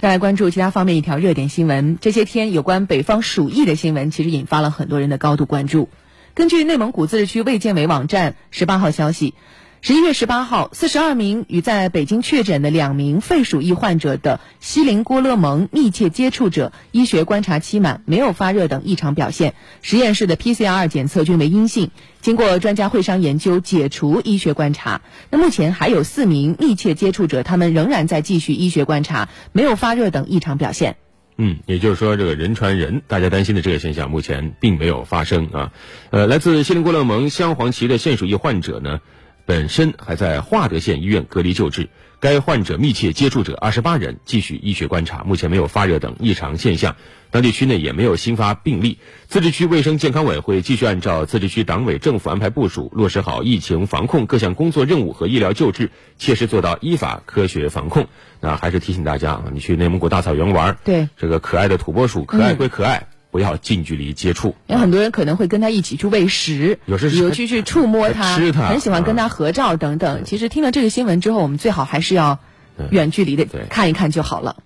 再来关注其他方面一条热点新闻。这些天有关北方鼠疫的新闻，其实引发了很多人的高度关注。根据内蒙古自治区卫健委网站十八号消息。十一月十八号，四十二名与在北京确诊的两名肺鼠疫患者的锡林郭勒盟密切接触者医学观察期满，没有发热等异常表现，实验室的 PCR 检测均为阴性。经过专家会商研究，解除医学观察。那目前还有四名密切接触者，他们仍然在继续医学观察，没有发热等异常表现。嗯，也就是说，这个人传人，大家担心的这个现象目前并没有发生啊。呃，来自锡林郭勒盟镶黄旗的腺鼠疫患者呢？本身还在化德县医院隔离救治，该患者密切接触者二十八人继续医学观察，目前没有发热等异常现象，当地区内也没有新发病例。自治区卫生健康委会继续按照自治区党委政府安排部署，落实好疫情防控各项工作任务和医疗救治，切实做到依法科学防控。那还是提醒大家啊，你去内蒙古大草原玩，对这个可爱的土拨鼠，可爱归可爱。不要近距离接触，有很多人可能会跟他一起去喂食，有时有去去触摸它，吃它，很喜欢跟他合照等等。其实听了这个新闻之后，我们最好还是要远距离的看一看就好了。